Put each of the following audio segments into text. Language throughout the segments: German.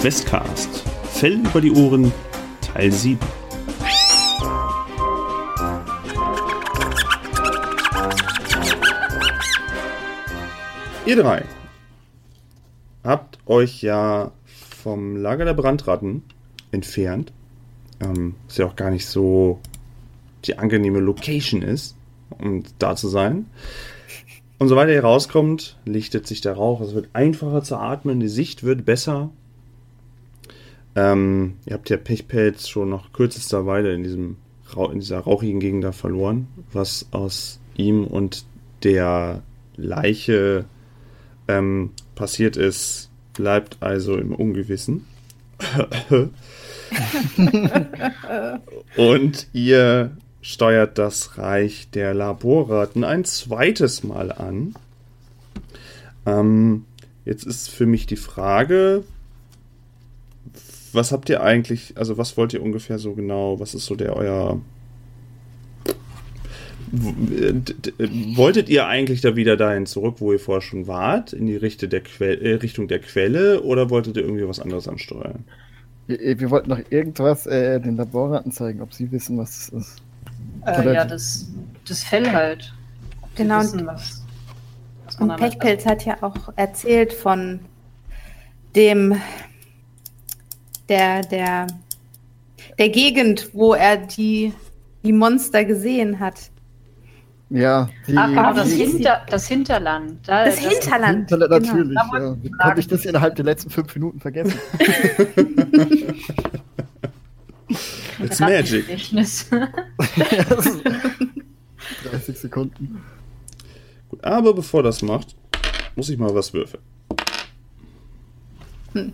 Questcast. Fell über die Ohren, Teil 7. Ihr drei habt euch ja vom Lager der Brandratten entfernt. Ähm, was ja auch gar nicht so die angenehme Location ist, um da zu sein. Und sobald ihr rauskommt, lichtet sich der Rauch. Es wird einfacher zu atmen, die Sicht wird besser. Ähm, ihr habt ja Pechpelz schon nach kürzester Weile in, diesem, in dieser rauchigen Gegend da verloren, was aus ihm und der Leiche ähm, passiert ist, bleibt also im Ungewissen. und ihr steuert das Reich der Laborratten ein zweites Mal an. Ähm, jetzt ist für mich die Frage, was habt ihr eigentlich, also was wollt ihr ungefähr so genau, was ist so der euer Wolltet ihr eigentlich da wieder dahin zurück, wo ihr vorher schon wart, in die Richtung der, Quelle, äh, Richtung der Quelle, oder wolltet ihr irgendwie was anderes ansteuern? Wir, wir wollten noch irgendwas äh, den Laborraten zeigen, ob sie wissen, was es ist. Äh, ja, das, das Fell halt. Genau. Wissen, was, was und Pechpelz hat ja auch erzählt von dem, der, der, der Gegend, wo er die, die Monster gesehen hat. Ja, die, Ach, das, Hinter, das Hinterland. Da, das, das, Hinterland. Hinterland genau. natürlich. Ja. Wie konnte ich das innerhalb der letzten fünf Minuten vergessen? It's magic. 30 Sekunden. Gut, aber bevor das macht, muss ich mal was würfeln. Hm.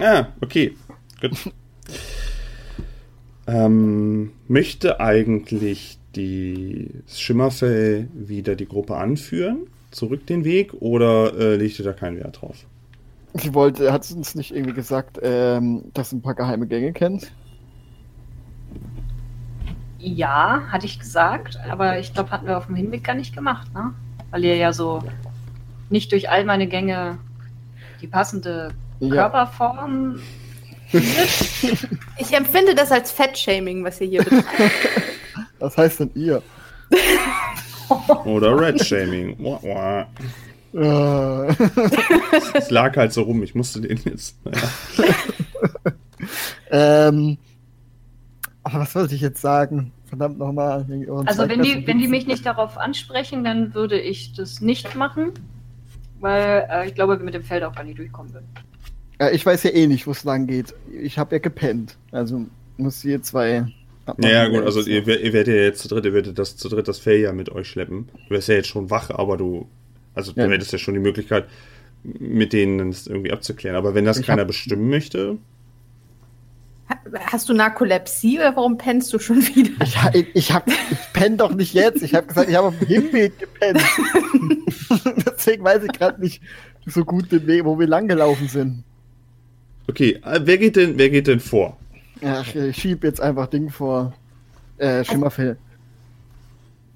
Ah, okay. Gut. Ähm, möchte eigentlich die Schimmerfell wieder die Gruppe anführen? Zurück den Weg oder äh, legt ihr da keinen Wert drauf? Sie wollte, hat sie uns nicht irgendwie gesagt, ähm, dass sie ein paar geheime Gänge kennt? Ja, hatte ich gesagt, aber ich glaube, hatten wir auf dem Hinweg gar nicht gemacht, ne? Weil ihr ja so nicht durch all meine Gänge die passende ja. Körperform ich empfinde das als Fettshaming, was ihr hier betreibt. Was heißt denn ihr? Oder Red-Shaming. Es lag halt so rum, ich musste den jetzt. Naja. ähm, aber was wollte ich jetzt sagen? Verdammt nochmal. Also wenn die, wenn die mich nicht darauf ansprechen, dann würde ich das nicht machen, weil äh, ich glaube, wir mit dem Feld auch gar nicht durchkommen würden. Ja, ich weiß ja eh nicht, wo es lang geht. Ich habe ja gepennt. Also muss ihr zwei. Ja, gut, also ihr, ihr werdet ja jetzt zu dritt, ihr werdet das zu dritt das Fell ja mit euch schleppen. Du wärst ja jetzt schon wach, aber du. Also ja. du hättest ja schon die Möglichkeit, mit denen das irgendwie abzuklären. Aber wenn das ich keiner hab, bestimmen möchte. Hast du Narkolepsie oder warum pennst du schon wieder? Ich, ich, ich, hab, ich penne doch nicht jetzt. Ich habe gesagt, ich habe auf dem Hinweg gepennt. Deswegen weiß ich gerade nicht so gut den Weg, wo wir langgelaufen sind. Okay, äh, wer geht denn, wer geht denn vor? Ach, ich schieb jetzt einfach Ding vor. Äh, Schimmerfell.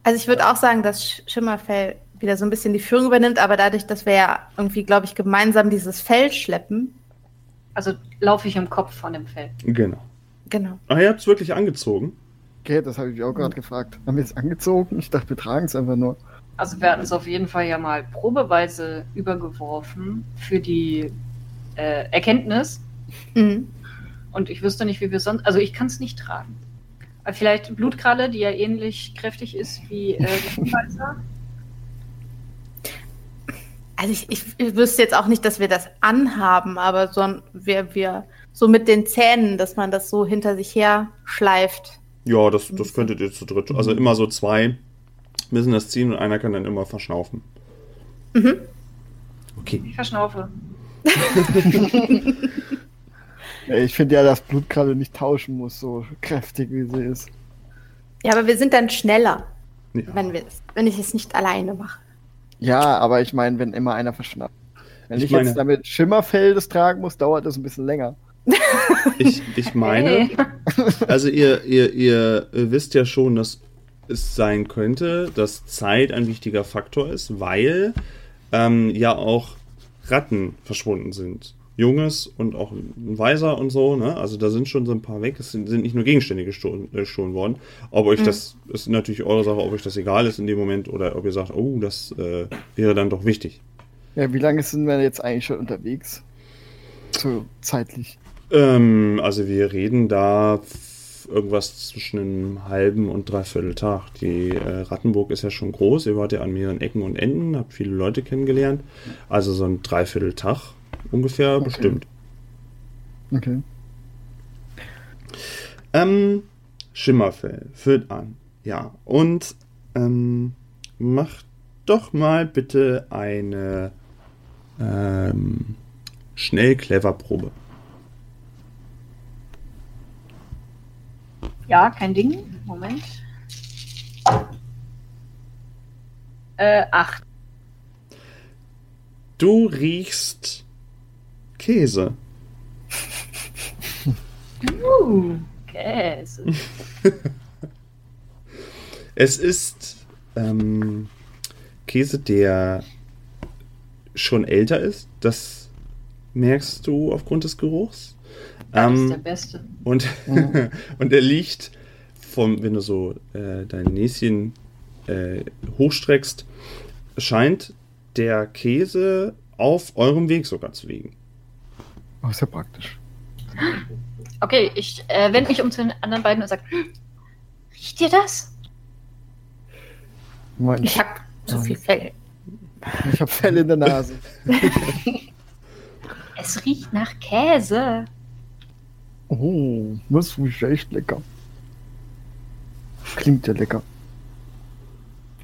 Also ich würde auch sagen, dass Schimmerfell wieder so ein bisschen die Führung übernimmt, aber dadurch, dass wir ja irgendwie, glaube ich, gemeinsam dieses Fell schleppen. Also laufe ich im Kopf von dem Fell. Genau. Genau. Ach, ihr habt es wirklich angezogen? Okay, das habe ich auch gerade gefragt. Haben wir es angezogen? Ich dachte, wir tragen es einfach nur. Also wir hatten es auf jeden Fall ja mal probeweise übergeworfen für die äh, Erkenntnis. Mhm. Und ich wüsste nicht, wie wir sonst. Also ich kann es nicht tragen. Vielleicht Blutkralle, die ja ähnlich kräftig ist wie äh, Also ich, ich, ich, wüsste jetzt auch nicht, dass wir das anhaben, aber so, wir, wir so mit den Zähnen, dass man das so hinter sich her schleift. Ja, das, das könntet ihr zu dritt. Also immer so zwei müssen das ziehen und einer kann dann immer verschnaufen. Mhm. Okay. Ich verschnaufe. ich finde ja, dass Blutkralle nicht tauschen muss, so kräftig wie sie ist. Ja, aber wir sind dann schneller, ja. wenn, wenn ich es nicht alleine mache. Ja, aber ich meine, wenn immer einer verschnappt. Wenn ich, ich meine, jetzt damit Schimmerfeldes tragen muss, dauert das ein bisschen länger. Ich, ich meine, hey. also ihr, ihr, ihr wisst ja schon, dass es sein könnte, dass Zeit ein wichtiger Faktor ist, weil ähm, ja auch Ratten verschwunden sind. Junges und auch ein Weiser und so, ne? Also da sind schon so ein paar weg. Es sind, sind nicht nur Gegenstände gestohlen, äh, gestohlen worden. Ob euch mhm. das ist natürlich eure Sache, ob euch das egal ist in dem Moment oder ob ihr sagt, oh, das äh, wäre dann doch wichtig. Ja, wie lange sind wir jetzt eigentlich schon unterwegs? So zeitlich. Ähm, also wir reden da irgendwas zwischen einem halben und dreiviertel Tag. Die äh, Rattenburg ist ja schon groß. Ihr wart ja an mehreren Ecken und Enden, habt viele Leute kennengelernt. Also so ein dreiviertel Tag ungefähr okay. bestimmt. Okay. Ähm, Schimmerfell führt an. Ja, und ähm, macht doch mal bitte eine ähm, schnell clever Probe. Ja, kein Ding. Moment. Äh, acht. Du riechst Käse. Uh, Käse. es ist ähm, Käse, der schon älter ist. Das merkst du aufgrund des Geruchs. Das ähm, ist der beste. Und, mhm. und er liegt vom, wenn du so äh, dein Näschen äh, hochstreckst, scheint der Käse auf eurem Weg sogar zu liegen. Oh, ist ja praktisch. Okay, ich äh, wende mich um zu den anderen beiden und sage, riecht ihr das? Mein ich habe so viel Fell. Ich habe Fell in der Nase. es riecht nach Käse. Oh, das riecht echt lecker. Klingt ja lecker.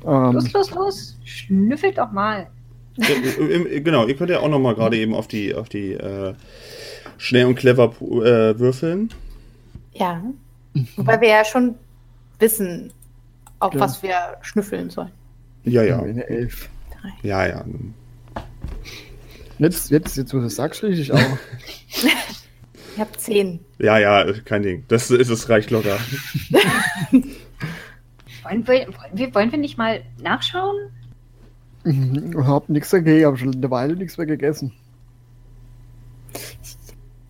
Ähm, los, los, los. Schnüffelt doch mal. Genau, ihr könnt ja auch noch mal gerade eben auf die, auf die äh, schnell und clever äh, würfeln. Ja. Wobei wir ja schon wissen, auf ja. was wir schnüffeln sollen. Ja, ja. Eine Elf. Ja, ja. Jetzt, jetzt, jetzt, wo du es sagst, richtig auch. ich habe zehn. Ja, ja, kein Ding. Das ist es reicht locker. wollen, wir, wollen, wir, wollen wir nicht mal nachschauen? Ich hab nichts dagegen, ich habe schon eine Weile nichts mehr gegessen.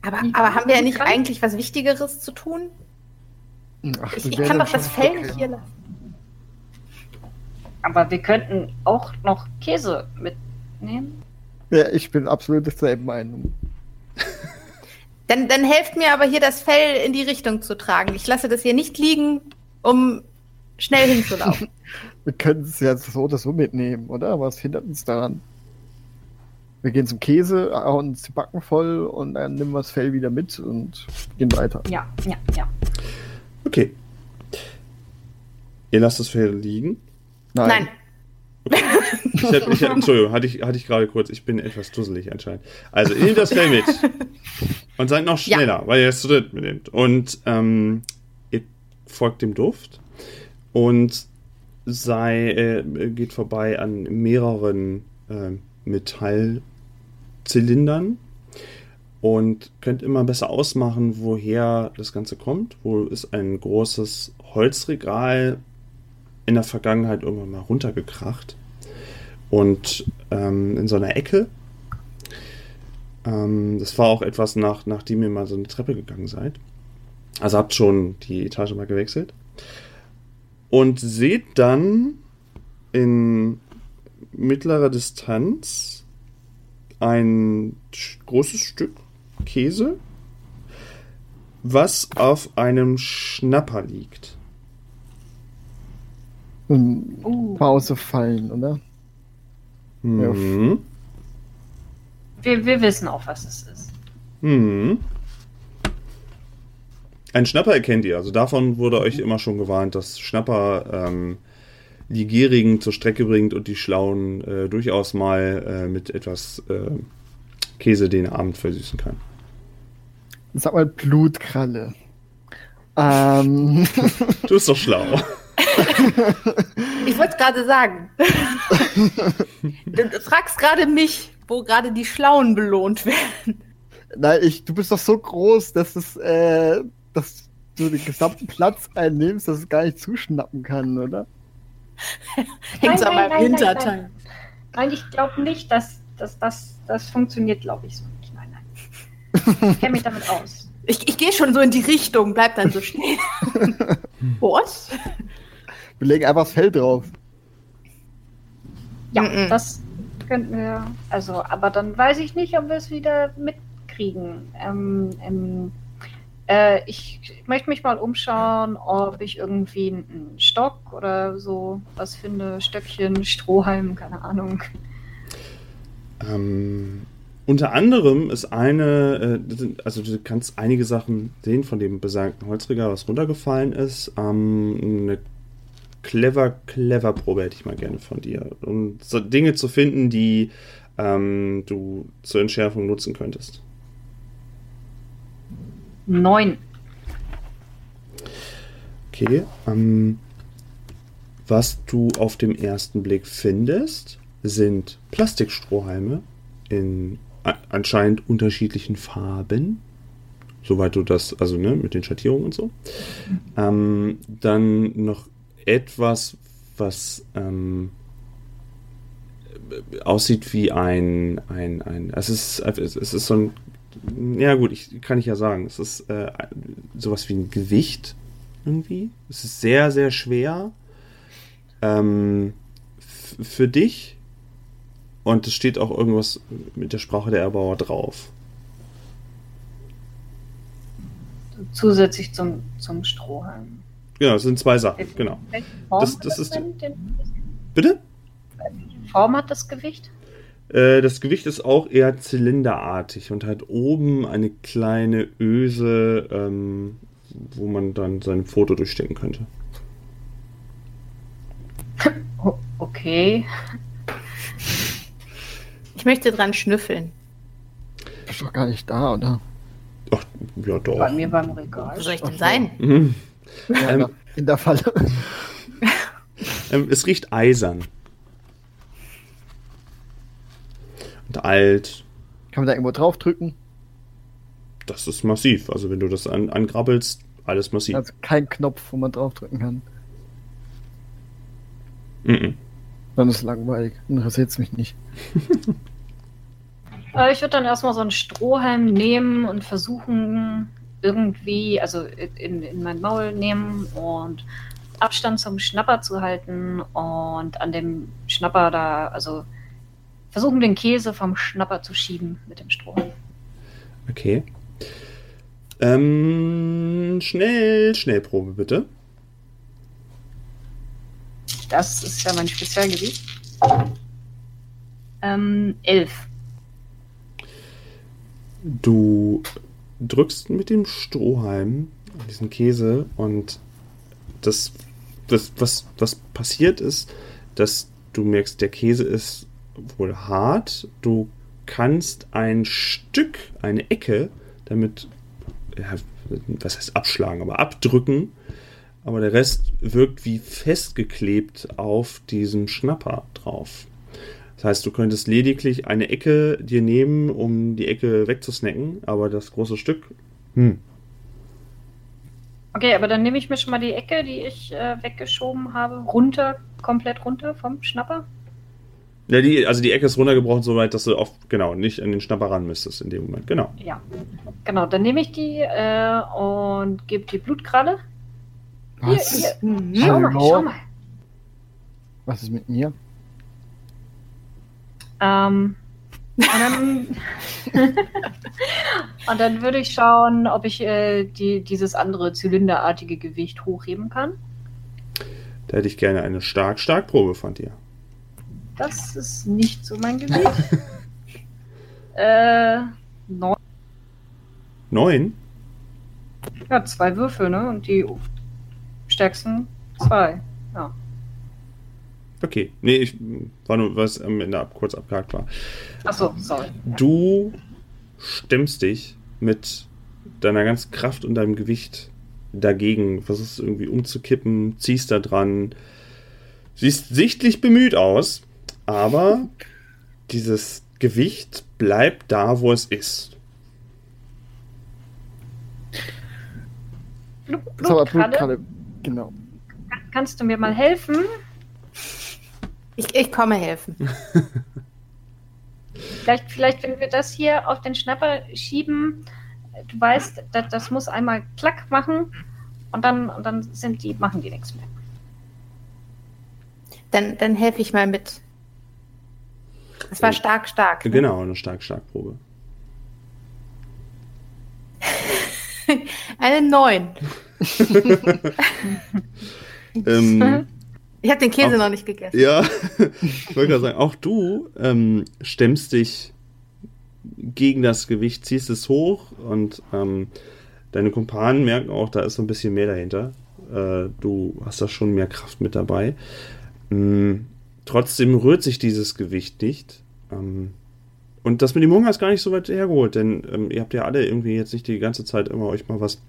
Aber, aber haben wir ja nicht eigentlich was Wichtigeres zu tun? Ach, ich, ich kann doch das Fell nicht hier lassen. Aber wir könnten auch noch Käse mitnehmen. Ja, ich bin absolut derselben Meinung. Dann, dann helft mir aber hier das Fell in die Richtung zu tragen. Ich lasse das hier nicht liegen, um schnell hinzulaufen. Wir können es ja so oder so mitnehmen, oder? Was hindert uns daran? Wir gehen zum Käse, hauen uns die Backen voll und dann nehmen wir das Fell wieder mit und gehen weiter. Ja, ja, ja. Okay. Ihr lasst das Fell liegen? Nein. Nein. Okay. Ich hab, ich hab, Entschuldigung, hatte ich, hatte ich gerade kurz. Ich bin etwas dusselig anscheinend. Also, ihr nehmt das Fell mit. Und seid noch schneller, ja. weil ihr es zu dritt mitnehmt. Und ähm, ihr folgt dem Duft und sei, äh, geht vorbei an mehreren äh, Metallzylindern und könnt immer besser ausmachen, woher das Ganze kommt. Wo ist ein großes Holzregal in der Vergangenheit irgendwann mal runtergekracht und ähm, in so einer Ecke. Ähm, das war auch etwas, nach, nachdem ihr mal so eine Treppe gegangen seid. Also habt schon die Etage mal gewechselt und seht dann in mittlerer Distanz ein großes Stück Käse, was auf einem Schnapper liegt. Uh. Pause fallen, oder? Mhm. Wir, wir wissen auch, was es ist. Mhm. Ein Schnapper erkennt ihr. Also davon wurde euch immer schon gewarnt, dass Schnapper ähm, die Gierigen zur Strecke bringt und die Schlauen äh, durchaus mal äh, mit etwas äh, Käse den Abend versüßen kann. Sag mal Blutkralle. Ähm. Du bist doch schlau. Ich wollte es gerade sagen. Du fragst gerade mich, wo gerade die Schlauen belohnt werden. Nein, ich, du bist doch so groß, dass es äh, dass du den gesamten Platz einnimmst, dass es gar nicht zuschnappen kann, oder? Hängt an meinem Hinterteil. Nein, ich glaube nicht, dass, dass das, das funktioniert, glaube ich so nicht. Nein, nein. Ich kenne mich damit aus. Ich, ich gehe schon so in die Richtung, bleib dann so stehen. Was? Wir legen einfach das Fell drauf. Ja, mm -mm. das könnten wir. Also, aber dann weiß ich nicht, ob wir es wieder mitkriegen. Ähm, ähm, äh, ich möchte mich mal umschauen, ob ich irgendwie einen Stock oder so was finde. Stöckchen, Strohhalm, keine Ahnung. Ähm, unter anderem ist eine, äh, also du kannst einige Sachen sehen von dem besagten Holzregal, was runtergefallen ist. Ähm, eine clever, clever Probe hätte ich mal gerne von dir. Um so Dinge zu finden, die ähm, du zur Entschärfung nutzen könntest. Neun. Okay. Ähm, was du auf dem ersten Blick findest, sind Plastikstrohhalme in anscheinend unterschiedlichen Farben. Soweit du das, also ne, mit den Schattierungen und so. Ähm, dann noch etwas, was ähm, aussieht wie ein, ein, ein, es ist, es ist so ein ja gut, ich kann ich ja sagen. Es ist äh, sowas wie ein Gewicht irgendwie. Es ist sehr, sehr schwer ähm, für dich. Und es steht auch irgendwas mit der Sprache der Erbauer drauf. Zusätzlich zum, zum Strohhalm. Genau, es sind zwei Sachen, genau. Das, das ist. Bitte? Welche Form hat das Gewicht? Äh, das Gewicht ist auch eher zylinderartig und hat oben eine kleine Öse, ähm, wo man dann sein Foto durchstecken könnte. Okay. Ich möchte dran schnüffeln. Ist doch gar nicht da, oder? Ach, ja doch. Bei mir beim Regal. Wo soll ich denn sein? Mhm. Ja, ähm, in der Falle. Ähm, es riecht eisern. Und alt. Kann man da irgendwo draufdrücken? Das ist massiv. Also wenn du das an, angrabbelst, alles massiv. Also kein Knopf, wo man draufdrücken kann. Mm -mm. Dann ist es langweilig. Interessiert es mich nicht. Äh, ich würde dann erstmal so einen Strohhalm nehmen und versuchen, irgendwie, also in, in mein Maul nehmen und Abstand zum Schnapper zu halten und an dem Schnapper da, also versuchen, den Käse vom Schnapper zu schieben mit dem Stroh. Okay. Ähm, schnell, Schnellprobe bitte. Das ist ja mein Spezialgebiet. Ähm, elf. Du drückst mit dem Strohhalm diesen Käse und das, das was, was passiert ist, dass du merkst, der Käse ist wohl hart. Du kannst ein Stück, eine Ecke damit, ja, was heißt abschlagen, aber abdrücken. Aber der Rest wirkt wie festgeklebt auf diesem Schnapper drauf. Das heißt, du könntest lediglich eine Ecke dir nehmen, um die Ecke wegzusnacken, aber das große Stück, hm. Okay, aber dann nehme ich mir schon mal die Ecke, die ich äh, weggeschoben habe, runter, komplett runter vom Schnapper. Ja, die, also die Ecke ist runtergebrochen, soweit, dass du oft, genau, nicht an den Schnapper ran müsstest in dem Moment. Genau. Ja. Genau, dann nehme ich die äh, und gebe die Blutkralle. Was? Hier, hier. Mhm. Schau mal, schau mal. Was ist mit mir? Ähm, und dann, und dann würde ich schauen, ob ich äh, die, dieses andere zylinderartige Gewicht hochheben kann. Da hätte ich gerne eine stark stark Probe von dir. Das ist nicht so mein Gebiet. äh, neun. Neun? Ja, zwei Würfel, ne? Und die stärksten zwei. Ja. Okay. Nee, ich war nur, was am Ende ab, kurz abgehakt war. Achso, sorry. Du stemmst dich mit deiner ganzen Kraft und deinem Gewicht dagegen, versuchst irgendwie umzukippen, ziehst da dran, siehst sichtlich bemüht aus, aber dieses Gewicht bleibt da, wo es ist. Blut, Blutkralle. Genau. Kannst du mir mal helfen? Ich, ich komme helfen. vielleicht, vielleicht, wenn wir das hier auf den Schnapper schieben, du weißt, das, das muss einmal klack machen und dann, und dann sind die, machen die nichts mehr. Dann, dann helfe ich mal mit. Es war stark, stark. Ne? Genau, eine stark, stark Probe. eine 9. ähm, ich habe den Käse auch, noch nicht gegessen. Ja, ich wollte gerade sagen, auch du ähm, stemmst dich gegen das Gewicht, ziehst es hoch und ähm, deine Kumpanen merken auch, da ist so ein bisschen mehr dahinter. Äh, du hast da schon mehr Kraft mit dabei. Ähm, trotzdem rührt sich dieses Gewicht nicht. Ähm, und das mit dem Hunger ist gar nicht so weit hergeholt, denn ähm, ihr habt ja alle irgendwie jetzt nicht die ganze Zeit immer euch mal was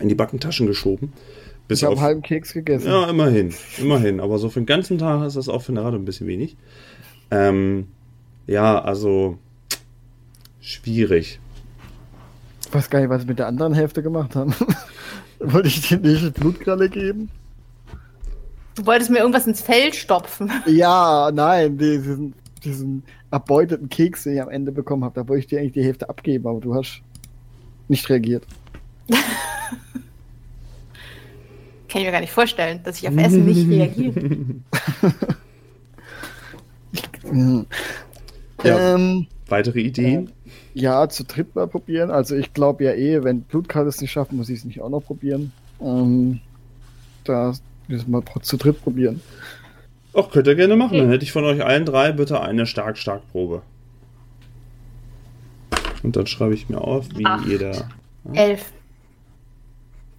in die Backentaschen geschoben. Bis ich habe halben Keks gegessen. Ja, immerhin. Immerhin. Aber so für den ganzen Tag ist das auch für eine Rade ein bisschen wenig. Ähm, ja, also schwierig. Ich weiß gar nicht, was sie mit der anderen Hälfte gemacht haben. Wollte ich dir nicht Blutkralle geben? Du wolltest mir irgendwas ins Fell stopfen. Ja, nein, diesen, diesen erbeuteten Keks, den ich am Ende bekommen habe, da wollte ich dir eigentlich die Hälfte abgeben, aber du hast nicht reagiert. Kann ich mir gar nicht vorstellen, dass ich auf Essen nicht reagiere. ja. Ähm, Weitere Ideen? Äh, ja, zu dritt mal probieren. Also ich glaube ja eh, wenn Blutkarte es nicht schafft, muss ich es nicht auch noch probieren. Ähm, da wir mal zu dritt probieren. Ach, könnt ihr gerne machen. Okay. Dann hätte ich von euch allen drei bitte eine stark-stark-Probe. Und dann schreibe ich mir auf, wie Acht. jeder. Ja? Elf.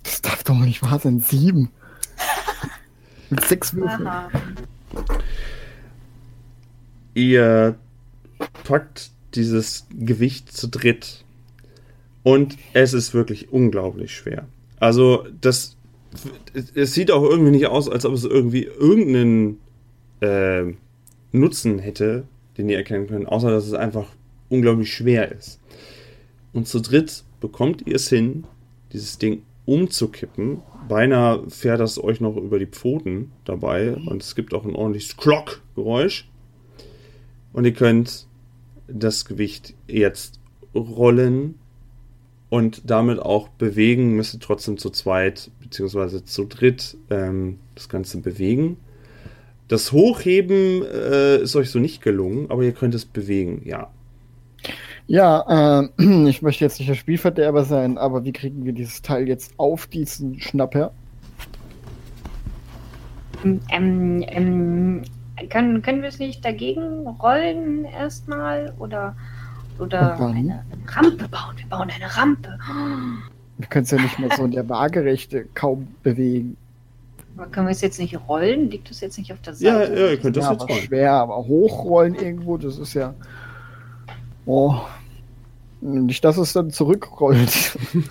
Das darf doch nicht wahr sein. Sieben. Mit sechs Würfeln. Ihr packt dieses Gewicht zu dritt. Und es ist wirklich unglaublich schwer. Also, das. Es sieht auch irgendwie nicht aus, als ob es irgendwie irgendeinen äh, Nutzen hätte, den ihr erkennen könnt, außer dass es einfach unglaublich schwer ist. Und zu dritt bekommt ihr es hin, dieses Ding umzukippen. Beinahe fährt das euch noch über die Pfoten dabei und es gibt auch ein ordentliches Klock-Geräusch. Und ihr könnt das Gewicht jetzt rollen und damit auch bewegen, müsst ihr trotzdem zu zweit bzw. zu dritt ähm, das Ganze bewegen. Das Hochheben äh, ist euch so nicht gelungen, aber ihr könnt es bewegen, ja. Ja, äh, ich möchte jetzt nicht der Spielverderber sein, aber wie kriegen wir dieses Teil jetzt auf diesen Schnapper? Ähm, ähm, können, können wir es nicht dagegen rollen erstmal? Oder, oder eine Rampe bauen? Wir bauen eine Rampe. Wir können es ja nicht mehr so in der Waagerechte kaum bewegen. Aber können wir es jetzt nicht rollen? Liegt das jetzt nicht auf der Seite? Ja, ja ihr könnt das ja, jetzt rollen. schwer, aber hochrollen irgendwo, das ist ja. Oh. Nicht, dass es dann zurückrollt.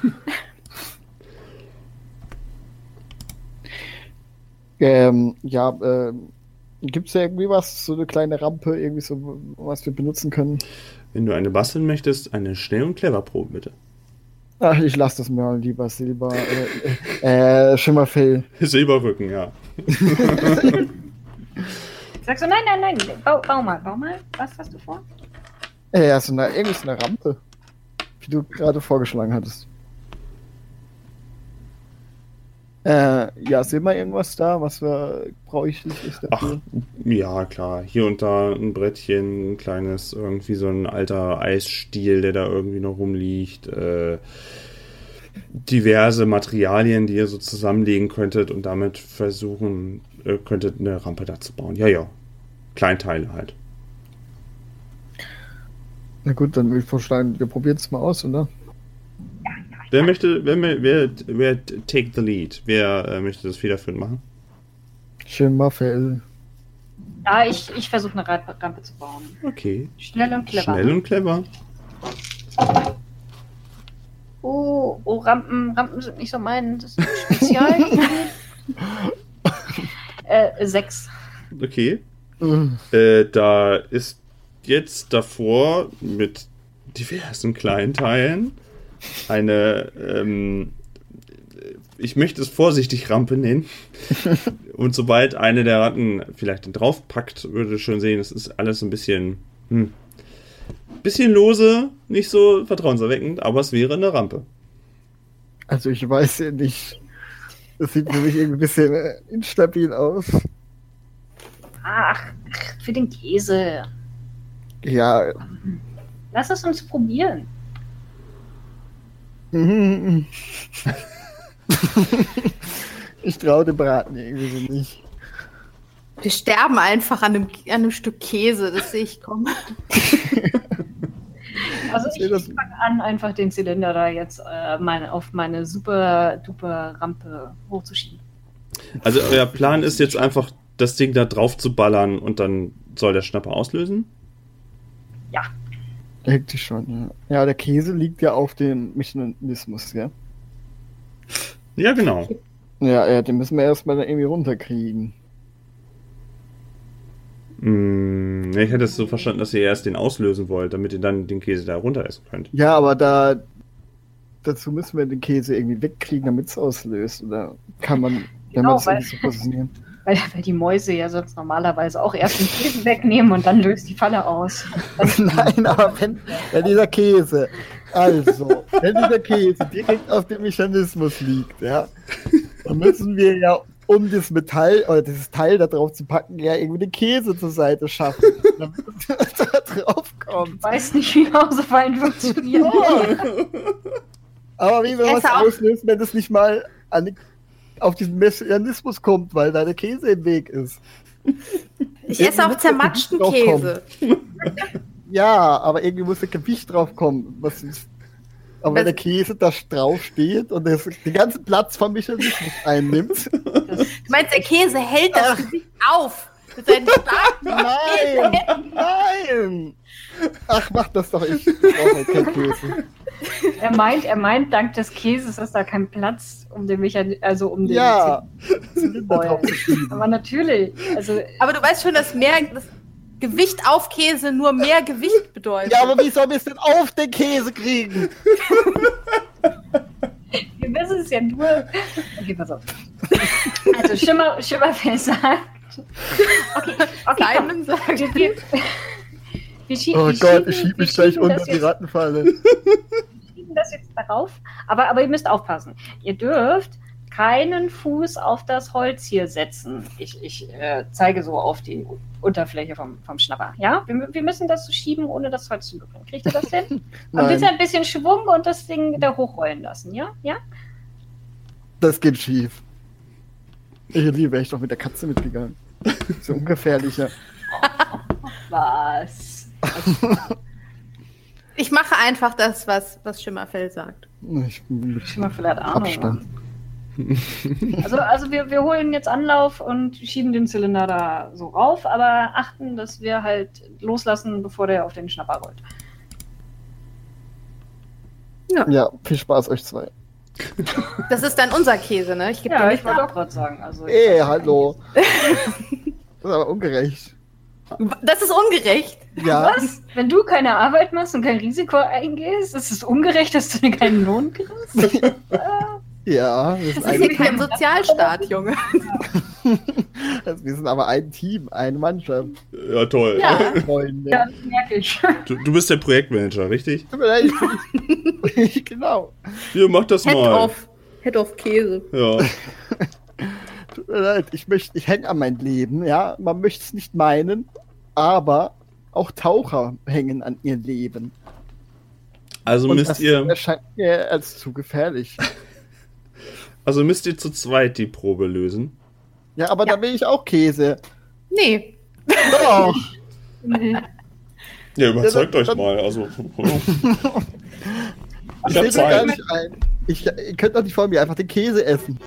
ähm, ja, äh, Gibt es da irgendwie was, so eine kleine Rampe, irgendwie so, was wir benutzen können? Wenn du eine basteln möchtest, eine schnell und clever Probe bitte. Ach, ich lasse das mal lieber Silber, äh, äh, Schimmerfell. Silberrücken, ja. Sagst du, nein, nein, nein, bau, bau, mal, bau mal. Was hast du vor? Äh, ja, so eine, irgendwie so eine Rampe, wie du gerade vorgeschlagen hattest. Äh, ja, sehen wir irgendwas da, was wir bräuchlich ist dafür? Ach, ja, klar. Hier und da ein Brettchen, ein kleines, irgendwie so ein alter Eisstiel, der da irgendwie noch rumliegt. Äh, diverse Materialien, die ihr so zusammenlegen könntet und damit versuchen äh, könntet, eine Rampe da zu bauen. Ja, ja. Kleinteile halt. Na gut, dann würde ich vorschlagen, wir probieren es mal aus, oder? Wer möchte, wer, wer, wer take the lead? Wer äh, möchte das federführend machen? Schimmerfell. Ja, ich, ich versuche eine Rampe zu bauen. Okay. Schnell und clever. Schnell und clever. Oh, oh Rampen, Rampen sind nicht so mein das ist Spezial. äh, sechs. Okay. Mhm. Äh, da ist jetzt davor mit diversen kleinen Teilen eine ähm, ich möchte es vorsichtig Rampe nennen. Und sobald eine der Ratten vielleicht draufpackt, würde schon sehen, es ist alles ein bisschen, hm, bisschen lose, nicht so vertrauenserweckend, aber es wäre eine Rampe. Also ich weiß ja nicht. Das sieht für mich irgendwie ein bisschen äh, instabil aus. Ach, für den Käse. Ja. Lass es uns probieren. ich traue dem Braten irgendwie so nicht. Wir sterben einfach an einem, an einem Stück Käse, das sehe ich kommen. Also ich, ich fange an, einfach den Zylinder da jetzt äh, meine, auf meine super duper Rampe hochzuschieben. Also euer Plan ist jetzt einfach, das Ding da drauf zu ballern und dann soll der Schnapper auslösen? Ja. Eigentlich schon, ja. Ja, der Käse liegt ja auf dem Mechanismus, ja? Ja, genau. Ja, ja, den müssen wir erstmal irgendwie runterkriegen. Hm, ich hätte es so verstanden, dass ihr erst den auslösen wollt, damit ihr dann den Käse da runter essen könnt. Ja, aber da dazu müssen wir den Käse irgendwie wegkriegen, damit es auslöst. Oder kann man, wenn genau, man es irgendwie so positionieren? Weil, weil, die Mäuse ja sonst normalerweise auch erst den Käse wegnehmen und dann löst die Falle aus. Nein, aber wenn, wenn dieser Käse, also, wenn dieser Käse direkt auf dem Mechanismus liegt, ja, dann müssen wir ja um das Metall oder dieses Teil da drauf zu packen, ja irgendwie den Käse zur Seite schaffen, damit da drauf kommt. Ich weiß nicht, wie Hausefein funktioniert. Aber wie wir was auslösen, wenn es nicht mal an, auf diesen Mechanismus kommt, weil da der Käse im Weg ist. Ich esse auch zermatschten Käse. ja, aber irgendwie muss der Gewicht drauf kommen. Was ist, aber wenn der Käse da drauf steht und das, den ganzen Platz vom Mechanismus einnimmt. Du meinst, der Käse hält das Gewicht auf? Mit seinen starken Nein! Nein! Ach, mach das doch, ich brauche halt. Er meint, er meint, dank des Käses ist da kein Platz, um den Mechanismus, also um den ja. Aber natürlich. Also, aber du weißt schon, dass mehr, das Gewicht auf Käse nur mehr Gewicht bedeutet. Ja, aber wie sollen wir es denn auf den Käse kriegen? wir wissen es ja nur. Okay, pass auf. Also Schimmer, Schimmerfell sagt. Okay, okay Simon sagt. Wir oh Gott, ich schiebe mich gleich unter die Rattenfalle. Wir schieben das jetzt darauf. Aber, aber ihr müsst aufpassen. Ihr dürft keinen Fuß auf das Holz hier setzen. Ich, ich äh, zeige so auf die Unterfläche vom, vom Schnapper. Ja, wir, wir müssen das so schieben, ohne das Holz zu berühren. Kriegt ihr das hin? Und bitte ein bisschen Schwung und das Ding da hochrollen lassen, ja? Ja? Das geht schief. Ich liebe, wäre ich doch mit der Katze mitgegangen. So ungefährlicher. was? Ich mache einfach das, was, was Schimmerfell sagt. Ich, Schimmerfell hat Ahnung. Abstand. Also, also wir, wir holen jetzt Anlauf und schieben den Zylinder da so rauf, aber achten, dass wir halt loslassen, bevor der auf den Schnapper rollt. Ja. ja, viel Spaß euch zwei. Das ist dann unser Käse, ne? Ich ja, ich wollte auch gerade sagen. Also Ey, hallo. das ist aber ungerecht. Das ist ungerecht. Ja. Was? Wenn du keine Arbeit machst und kein Risiko eingehst, ist es ungerecht, dass du dir keinen Lohn kriegst? Ja, das, das ist, ist hier kein Sozialstaat, Junge. wir sind aber ein Team, eine Mannschaft. Ja, toll. Ja, Freunde. ja merke ich. Du, du, bist der Projektmanager, richtig? genau. Hier, mach das Head mal. Of, Head of Käse. Ja. Tut mir leid, ich, ich hänge an mein Leben, ja. Man möchte es nicht meinen, aber auch Taucher hängen an ihr Leben. Also Und müsst das ihr. erscheint mir als zu gefährlich. Also müsst ihr zu zweit die Probe lösen. Ja, aber ja. da will ich auch Käse. Nee. Doch. Ja, überzeugt ja, euch mal. Also. ich hab Gar nicht ein. Ich, ihr könnt doch nicht vor mir einfach den Käse essen.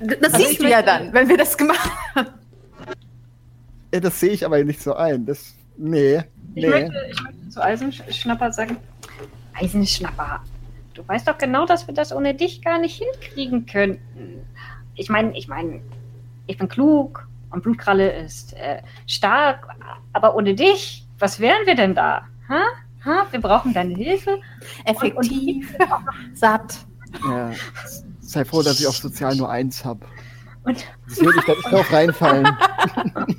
Das also siehst du ja dann, wenn wir das gemacht haben. Ja, das sehe ich aber nicht so ein. Das. Nee. Ich, Möchte, ich möchte zu Eisenschnapper sagen: Eisenschnapper, Du weißt doch genau, dass wir das ohne dich gar nicht hinkriegen könnten. Ich meine, ich meine, ich bin klug und Blutkralle ist äh, stark, aber ohne dich, was wären wir denn da? Ha? Ha? Wir brauchen deine Hilfe. Effektiv, und, und satt. Ja. sei froh, dass ich auf Sozial nur eins habe. Und das würde ich da nicht drauf reinfallen.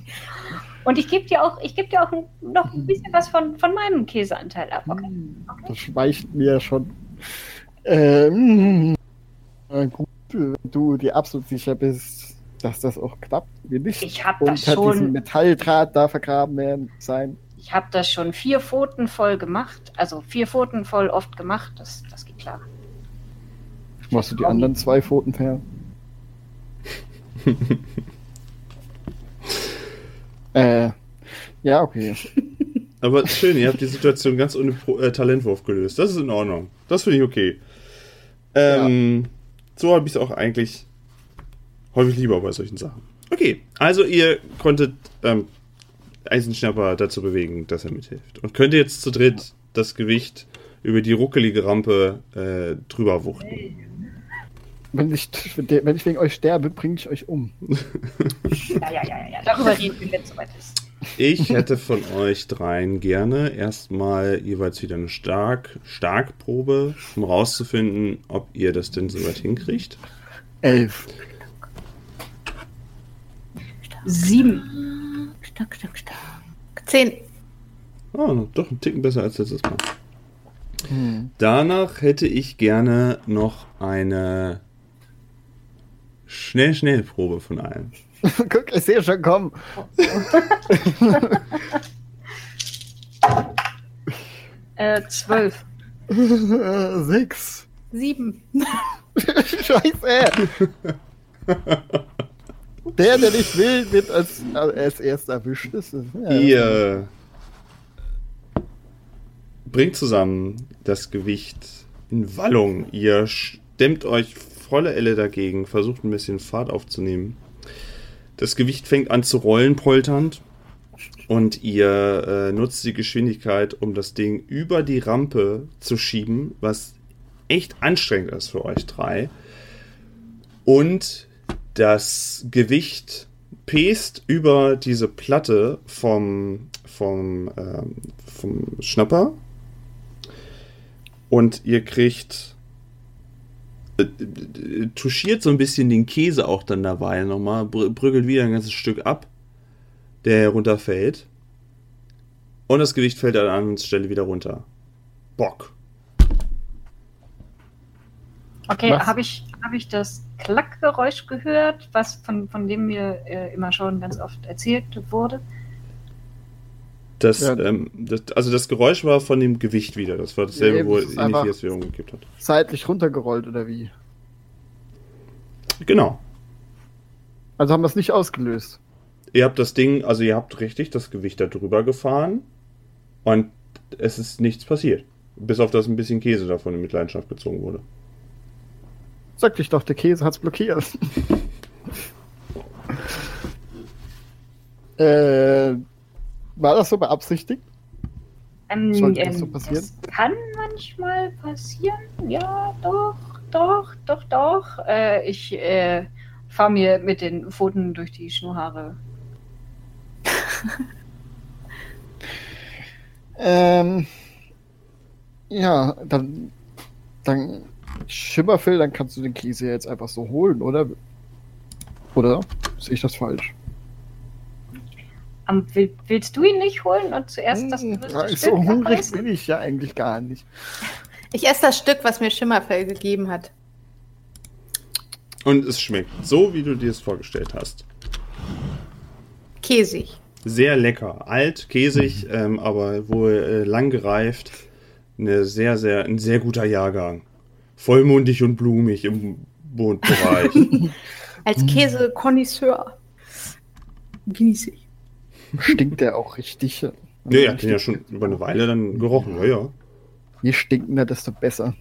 Und ich gebe dir auch, ich gebe dir auch noch ein bisschen was von, von meinem Käseanteil ab. Okay. Hm, okay. Das schweicht mir schon. Ähm, gut, wenn du dir absolut sicher bist, dass das auch klappt, wie nicht. Ich habe das schon. Metalldraht da vergraben werden sein. Ich habe das schon vier Pfoten voll gemacht, also vier Pfoten voll oft gemacht. Das, das geht klar. Machst du die anderen zwei Pfoten fern? äh, ja, okay. Aber schön, ihr habt die Situation ganz ohne Pro äh, Talentwurf gelöst. Das ist in Ordnung. Das finde ich okay. Ähm, ja. So habe ich es auch eigentlich häufig lieber bei solchen Sachen. Okay, also ihr konntet ähm, Eisenschnapper dazu bewegen, dass er mithilft. Und könnt jetzt zu dritt das Gewicht über die ruckelige Rampe äh, drüber wuchten. Wenn ich, wenn ich wegen euch sterbe, bringe ich euch um. ja, ja, ja, ja. Darüber reden wir, wenn es soweit ist. Ich hätte von euch dreien gerne erstmal jeweils wieder eine Stark Starkprobe, um rauszufinden, ob ihr das denn soweit hinkriegt. Elf. Sieben. Stark, stark, stark. Zehn. Ah, doch ein Ticken besser als letztes Mal. Hm. Danach hätte ich gerne noch eine schnell, schnell Probe von allen. Guck, ich sehe schon kommen. äh, zwölf. Sechs. Sieben. Scheiße. Der, der nicht will, wird als, als erster erwischt. Ja. Ihr bringt zusammen das Gewicht in Wallung. Ihr stemmt euch volle Elle dagegen, versucht ein bisschen Fahrt aufzunehmen. Das Gewicht fängt an zu rollen, polternd. Und ihr äh, nutzt die Geschwindigkeit, um das Ding über die Rampe zu schieben, was echt anstrengend ist für euch drei. Und das Gewicht pest über diese Platte vom, vom, ähm, vom Schnapper. Und ihr kriegt touchiert so ein bisschen den Käse auch dann dabei nochmal, brügelt wieder ein ganzes Stück ab, der herunterfällt. Und das Gewicht fällt an einer Stelle wieder runter. Bock. Okay, habe ich, hab ich das Klackgeräusch gehört, was von, von dem mir äh, immer schon ganz oft erzählt wurde? Das, ja. ähm, das, also das Geräusch war von dem Gewicht wieder. Das war dasselbe, ja, wo Initias wieder umgekippt hat. Seitlich runtergerollt oder wie? Genau. Also haben wir es nicht ausgelöst. Ihr habt das Ding, also ihr habt richtig das Gewicht da drüber gefahren und es ist nichts passiert. Bis auf das ein bisschen Käse davon in Mitleidenschaft gezogen wurde. Sag dich doch, der Käse hat's blockiert. äh, war das so beabsichtigt? Ähm, Sollte das so ähm, passieren? Das kann manchmal passieren. Ja, doch, doch, doch, doch. Äh, ich äh, fahre mir mit den Pfoten durch die Schnurhaare. ähm, ja, dann, dann Schimmerfell, dann kannst du den Käse jetzt einfach so holen, oder? Oder sehe ich das falsch? Um, will, willst du ihn nicht holen und zuerst das hm, größte Stück So hungrig abreißen? bin ich ja eigentlich gar nicht. Ich esse das Stück, was mir Schimmerfell gegeben hat. Und es schmeckt so, wie du dir es vorgestellt hast. Käsig. Sehr lecker. Alt, käsig, ähm, aber wohl äh, lang gereift. Eine sehr, sehr, ein sehr guter Jahrgang. Vollmundig und blumig im Mondbereich. Als Käse-Konisseur genieße ich. Stinkt der auch richtig? Ja, er hat den ja schon über eine Weile dann gerochen, ja, ja. Je stinkender, desto besser.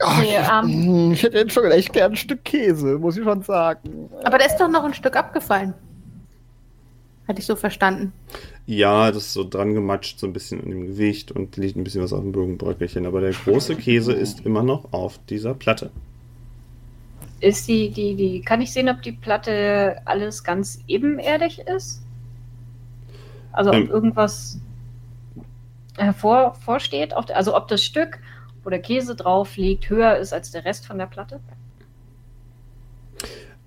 Oh, nee, um, ähm, ich hätte jetzt schon echt gern ein Stück Käse, muss ich schon sagen. Aber da ist doch noch ein Stück abgefallen. Hatte ich so verstanden. Ja, das ist so dran gematscht, so ein bisschen an dem Gewicht und liegt ein bisschen was auf dem Bögenbröckelchen. Aber der große Käse ist immer noch auf dieser Platte. Ist die, die, die, kann ich sehen, ob die Platte alles ganz ebenerdig ist? Also ob ähm, irgendwas hervorsteht, also ob das Stück wo der Käse drauf liegt, höher ist als der Rest von der Platte?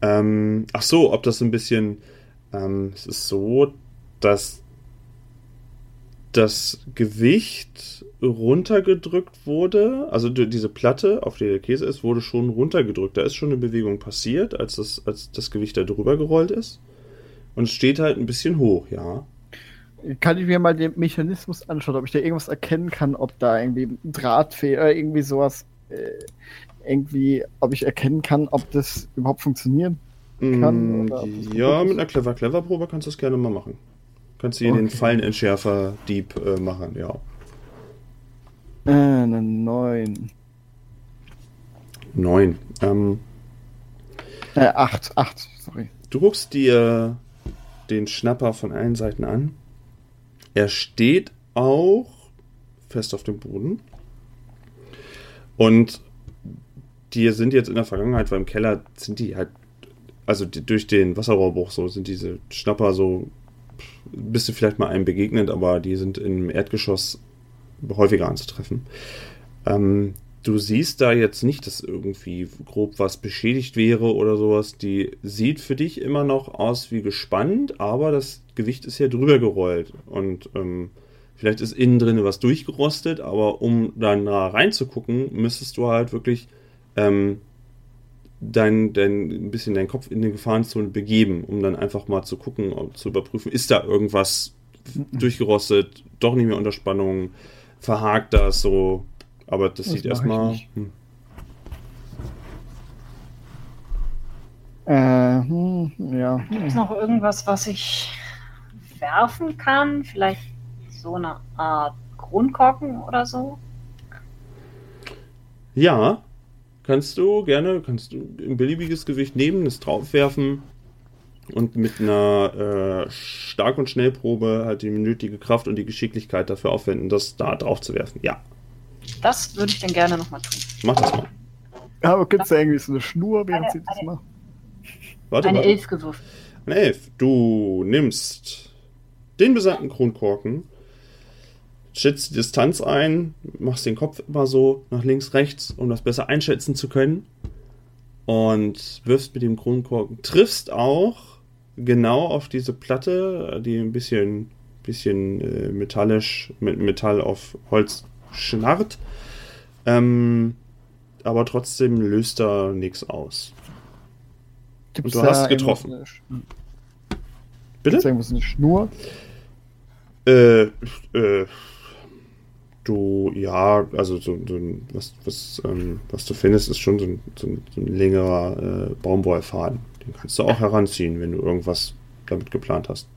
Ähm, ach so, ob das ein bisschen. Ähm, es ist so, dass das Gewicht runtergedrückt wurde, also diese Platte, auf der der Käse ist, wurde schon runtergedrückt. Da ist schon eine Bewegung passiert, als das, als das Gewicht da drüber gerollt ist. Und es steht halt ein bisschen hoch, ja. Kann ich mir mal den Mechanismus anschauen, ob ich da irgendwas erkennen kann, ob da irgendwie ein Drahtfehler, oder irgendwie sowas, äh, irgendwie, ob ich erkennen kann, ob das überhaupt funktionieren kann? Mm, ja, mit einer Clever Clever Probe kannst du das gerne mal machen. Kannst du hier okay. den Fallenentschärfer Dieb äh, machen, ja. Äh, eine 9. 9. Ähm, äh, 8, 8, sorry. Du guckst dir den Schnapper von allen Seiten an. Er steht auch fest auf dem Boden. Und die sind jetzt in der Vergangenheit, weil im Keller sind die halt, also die, durch den Wasserrohrbruch so, sind diese Schnapper so, bist du vielleicht mal einem begegnet, aber die sind im Erdgeschoss häufiger anzutreffen. Ähm, du siehst da jetzt nicht, dass irgendwie grob was beschädigt wäre oder sowas. Die sieht für dich immer noch aus wie gespannt, aber das Gewicht ist ja drüber gerollt. Und ähm, vielleicht ist innen drin was durchgerostet, aber um da nah reinzugucken, müsstest du halt wirklich ähm, dein, dein, ein bisschen deinen Kopf in die Gefahrenzone begeben, um dann einfach mal zu gucken, zu überprüfen, ist da irgendwas mhm. durchgerostet, doch nicht mehr unter Spannung, verhakt das so. Aber das, das sieht erstmal. Hm. Äh, hm, ja. Gibt es noch irgendwas, was ich werfen kann? Vielleicht so eine Art Grundkorken oder so? Ja, kannst du gerne, kannst du ein beliebiges Gewicht nehmen, es draufwerfen und mit einer äh, Stark- und Schnellprobe halt die nötige Kraft und die Geschicklichkeit dafür aufwenden, das da drauf zu werfen. Ja. Das würde ich dann gerne nochmal tun. Mach das mal. Aber gibt es da irgendwie so eine Schnur, während sie das macht? Warte, eine warte. Elf gewürfelt. Eine Elf. Du nimmst den besagten Kronkorken, schätzt die Distanz ein, machst den Kopf immer so nach links, rechts, um das besser einschätzen zu können. Und wirfst mit dem Kronkorken, triffst auch genau auf diese Platte, die ein bisschen, bisschen äh, metallisch, mit Metall auf Holz schnarrt. Ähm, aber trotzdem löst da nichts aus. Gibt's Und du hast getroffen. Eine, Bitte? Gibt's eine Schnur? Äh, äh, du, ja, also so, so was, was, ähm, was du findest, ist schon so ein, so ein, so ein längerer äh, Baumwollfaden. Den kannst du auch heranziehen, wenn du irgendwas damit geplant hast.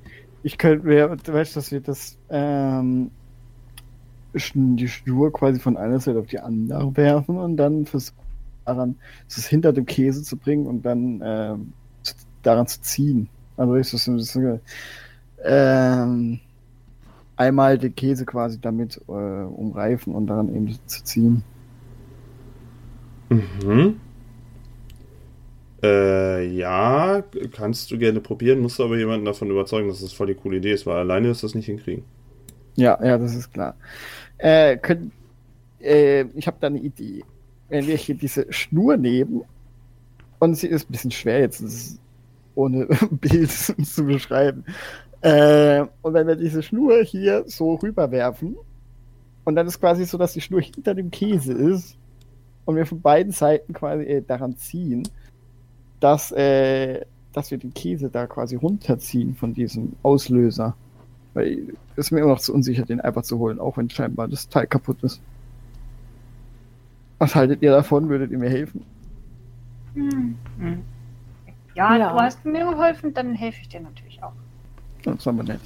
Ich könnte, weißt du, dass wir das ähm, die Schnur quasi von einer Seite auf die andere werfen und dann versuchen daran, es hinter dem Käse zu bringen und dann äh, daran zu ziehen. Also ist das so, ähm, einmal den Käse quasi damit äh, umreifen und daran eben zu ziehen. Mhm. Äh, ja, kannst du gerne probieren, musst du aber jemanden davon überzeugen, dass das voll die coole Idee ist, weil alleine ist das nicht hinkriegen. Ja, ja, das ist klar. Äh, können, äh, ich habe da eine Idee. Wenn wir hier diese Schnur nehmen, und sie ist ein bisschen schwer jetzt, ohne Bild zu beschreiben. Äh, und wenn wir diese Schnur hier so rüberwerfen, und dann ist quasi so, dass die Schnur hinter dem Käse ist, und wir von beiden Seiten quasi äh, daran ziehen, dass, äh, dass wir den Käse da quasi runterziehen von diesem Auslöser. Weil es ist mir immer noch zu unsicher, den einfach zu holen, auch wenn scheinbar das Teil kaputt ist. Was haltet ihr davon? Würdet ihr mir helfen? Hm. hm. Ja, ja, du hast mir geholfen, dann helfe ich dir natürlich. Das ist aber nett.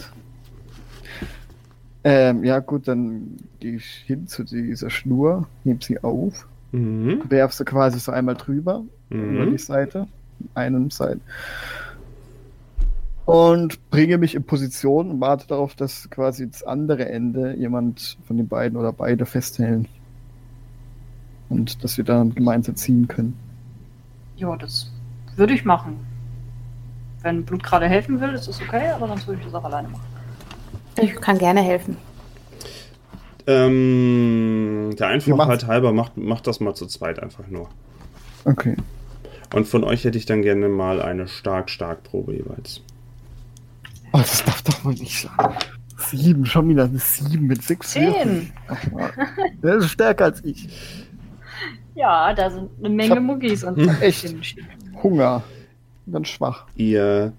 Ähm, ja, gut, dann gehe ich hin zu dieser Schnur, nehme sie auf, mhm. werf sie quasi so einmal drüber, mhm. über die Seite, einen Seite und bringe mich in Position und warte darauf, dass quasi das andere Ende jemand von den beiden oder beide festhält. Und dass wir dann gemeinsam ziehen können. Ja, das würde ich machen. Wenn Blut gerade helfen will, ist das okay, aber sonst würde ich das auch alleine machen. Ich kann gerne helfen. Ähm, der Einfachheit halber macht, macht das mal zu zweit einfach nur. Okay. Und von euch hätte ich dann gerne mal eine stark-stark-Probe jeweils. Oh, das darf doch wohl nicht sein. Sieben, schon wieder eine sieben mit sechs Zehn. Der ist stärker als ich. Ja, da sind eine Menge Muggis und echt Hunger. Ganz schwach. Ihr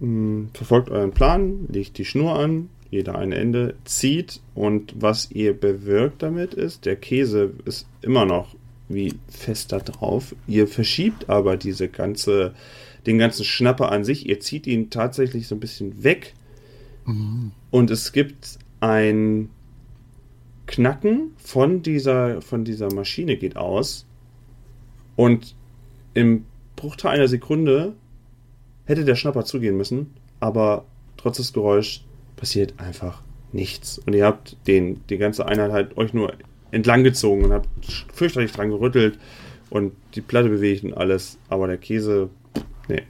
mh, hm, verfolgt euren Plan, legt die Schnur an, jeder ein Ende, zieht und was ihr bewirkt damit ist, der Käse ist immer noch wie fest da drauf. Ihr verschiebt aber diese ganze, den ganzen Schnapper an sich, ihr zieht ihn tatsächlich so ein bisschen weg mhm. und es gibt ein Knacken von dieser, von dieser Maschine geht aus und im Bruchteil einer Sekunde hätte der Schnapper zugehen müssen, aber trotz des Geräuschs passiert einfach nichts. Und ihr habt den, die ganze Einheit halt euch nur entlang gezogen und habt fürchterlich dran gerüttelt und die Platte bewegt und alles, aber der Käse, nee.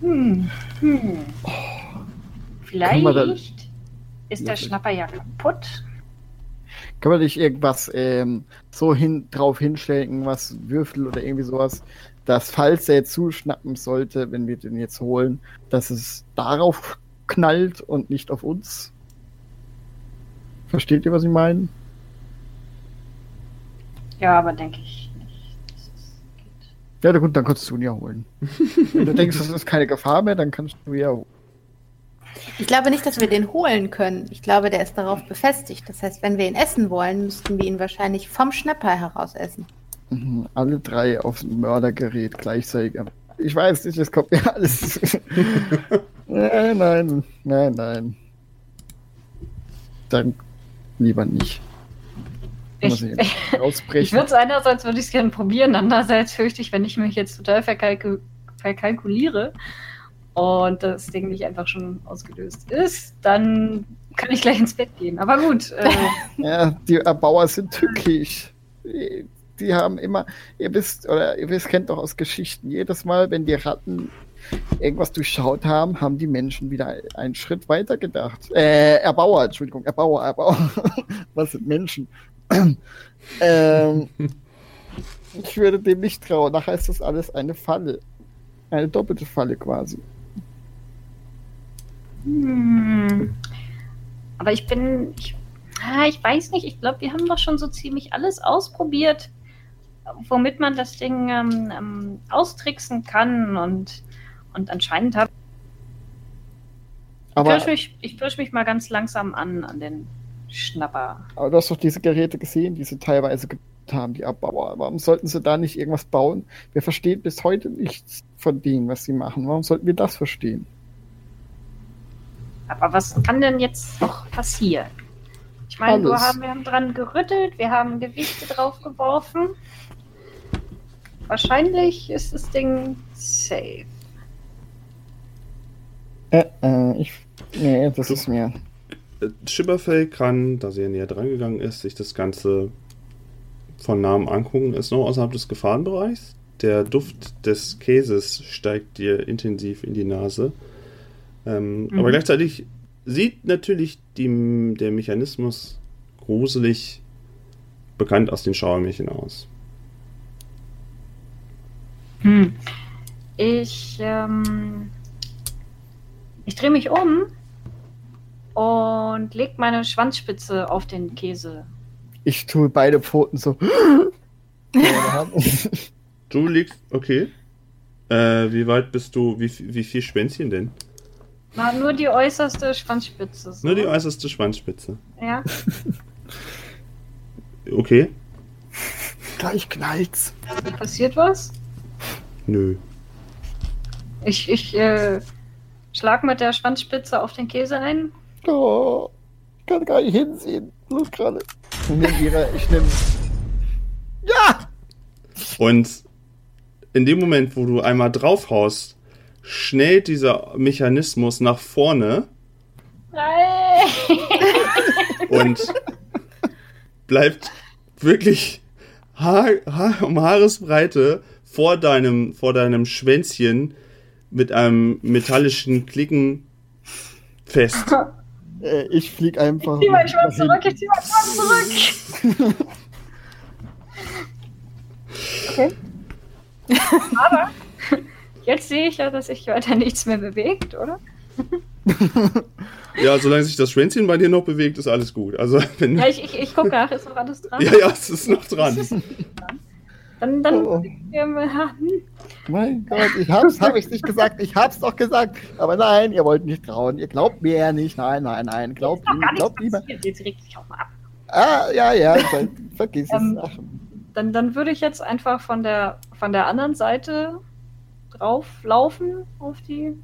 Hm, hm. Vielleicht ist der Schnapper ja kaputt. Kann man nicht irgendwas ähm, so hin, drauf hinstellen, was Würfel oder irgendwie sowas, dass falls er zuschnappen sollte, wenn wir den jetzt holen, dass es darauf knallt und nicht auf uns? Versteht ihr, was ich meine? Ja, aber denke ich nicht. Ja, gut, dann kannst du ihn ja holen. Wenn du denkst, das ist keine Gefahr mehr, dann kannst du ihn ja holen. Ich glaube nicht, dass wir den holen können. Ich glaube, der ist darauf befestigt. Das heißt, wenn wir ihn essen wollen, müssten wir ihn wahrscheinlich vom Schnapper heraus essen. Mhm, alle drei auf dem Mördergerät gleichzeitig. Ich weiß nicht, es kommt mir alles. nein, nein, nein, nein. Dann lieber nicht. Ich, ich, ich würde es einerseits würde ich es gerne probieren, andererseits fürchte ich, wenn ich mich jetzt total verkalku verkalkuliere und das Ding nicht einfach schon ausgelöst ist, dann kann ich gleich ins Bett gehen. Aber gut. Äh, ja, die Erbauer sind tückisch. Die haben immer, ihr wisst, oder ihr wisst, kennt doch aus Geschichten, jedes Mal, wenn die Ratten irgendwas durchschaut haben, haben die Menschen wieder einen Schritt weiter gedacht. Äh, Erbauer, Entschuldigung, Erbauer, Erbauer. Was sind Menschen? ähm, ich würde dem nicht trauen. Nachher ist das alles eine Falle. Eine doppelte Falle quasi. Hm. Aber ich bin. Ich, ah, ich weiß nicht, ich glaube, wir haben doch schon so ziemlich alles ausprobiert, womit man das Ding ähm, ähm, austricksen kann und, und anscheinend habe. Aber, ich mich, ich pirsch mich mal ganz langsam an, an den Schnapper. Aber du hast doch diese Geräte gesehen, die sie teilweise gebaut haben, die Abbauer. Warum sollten sie da nicht irgendwas bauen? Wir verstehen bis heute nichts von dem, was sie machen. Warum sollten wir das verstehen? Aber was kann denn jetzt noch passieren? Ich meine, wir haben, wir haben dran gerüttelt, wir haben Gewichte drauf geworfen. Wahrscheinlich ist das Ding safe. Äh, äh, ich. Nee, das du, ist mir. Äh, Schipperfell kann, da sie ja näher dran gegangen ist, sich das Ganze von Namen angucken. Ist noch außerhalb des Gefahrenbereichs. Der Duft des Käses steigt dir intensiv in die Nase. Ähm, mhm. Aber gleichzeitig sieht natürlich die, der Mechanismus gruselig bekannt aus den Schauermärchen aus. Hm. Ich, ähm, ich drehe mich um und leg meine Schwanzspitze auf den Käse. Ich tue beide Pfoten so. du liegst, okay. Äh, wie weit bist du, wie, wie viel Schwänzchen denn? Na, nur die äußerste Schwanzspitze. So. Nur die äußerste Schwanzspitze. Ja. okay. Gleich knallt's. Passiert was? Nö. Ich, ich äh, schlag mit der Schwanzspitze auf den Käse ein. Oh, ich kann gar nicht hinsehen. Bloß gerade. Ich nehme ich nehme. Ja! Und in dem Moment, wo du einmal draufhaust, schnellt dieser Mechanismus nach vorne. Nein. Und bleibt wirklich Haar, Haar, um Haaresbreite vor deinem, vor deinem Schwänzchen mit einem metallischen Klicken fest. Äh, ich flieg einfach. Ich zieh mein Schwanz zurück, ich zieh mein Schwanz zurück. okay. Aber jetzt sehe ich ja, dass sich weiter nichts mehr bewegt, oder? ja, solange sich das Schwänzchen bei dir noch bewegt, ist alles gut. Also, wenn ja, ich, ich, ich gucke nach, ist noch alles dran? Ja, ja, es ist noch dran. Dann, dann. Oh. Hm. Mein Gott, ich hab's, hab ich nicht gesagt, ich hab's doch gesagt. Aber nein, ihr wollt nicht trauen. Ihr glaubt mir ja nicht. Nein, nein, nein. Glaubt, glaubt lieber. Jetzt regt sich auch mal ab. Ah, ja, ja, vergiss ähm, es. Dann, dann würde ich jetzt einfach von der, von der anderen Seite drauflaufen auf die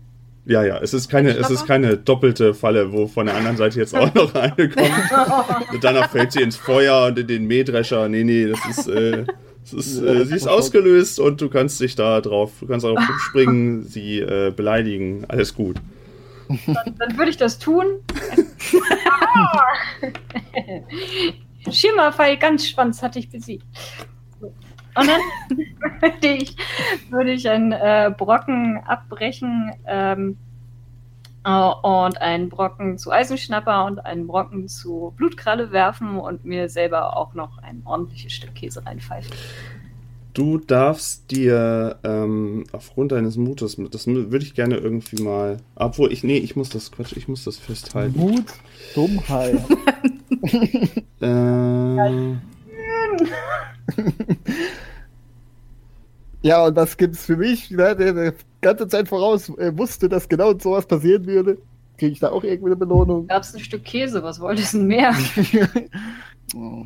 ja, ja, es ist keine, es ist keine doppelte Falle, wo von der anderen Seite jetzt auch noch eine kommt. und danach fällt sie ins Feuer und in den Mähdrescher. Nee, nee, das ist, äh, das ist äh, sie ist ausgelöst und du kannst dich da drauf, du kannst darauf springen, sie äh, beleidigen. Alles gut. Dann, dann würde ich das tun. Schimmerfall, ganz Schwanz hatte ich besiegt. Und dann würde ich, würde ich einen äh, Brocken abbrechen ähm, äh, und einen Brocken zu Eisenschnapper und einen Brocken zu Blutkralle werfen und mir selber auch noch ein ordentliches Stück Käse reinpfeifen. Du darfst dir ähm, aufgrund deines Mutes, das würde ich gerne irgendwie mal, obwohl ich, nee, ich muss das, Quatsch, ich muss das festhalten. Mut, Dummheit. äh, ja, und das gibt's für mich, ne, der die ganze Zeit voraus äh, wusste, dass genau sowas passieren würde. Kriege ich da auch irgendwie eine Belohnung? Gab's ein Stück Käse, was wolltest du denn mehr? oh.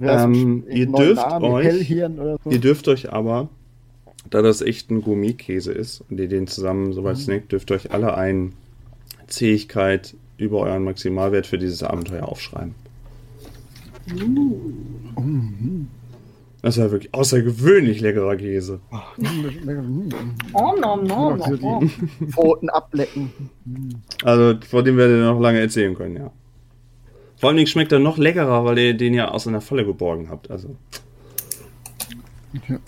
ähm, ihr, dürft euch, so. ihr dürft euch aber, da das echt ein Gourmet-Käse ist und ihr den zusammen soweit mhm. snackt, dürft euch alle eine Zähigkeit über euren Maximalwert für dieses Abenteuer aufschreiben. Uh. Mhm. Das war wirklich außergewöhnlich leckerer Käse. Oh, nom, nom, nom, Pfoten ablecken. Also, vor dem werdet ihr noch lange erzählen können, ja. Vor allem schmeckt er noch leckerer, weil ihr den ja aus einer Falle geborgen habt. Also.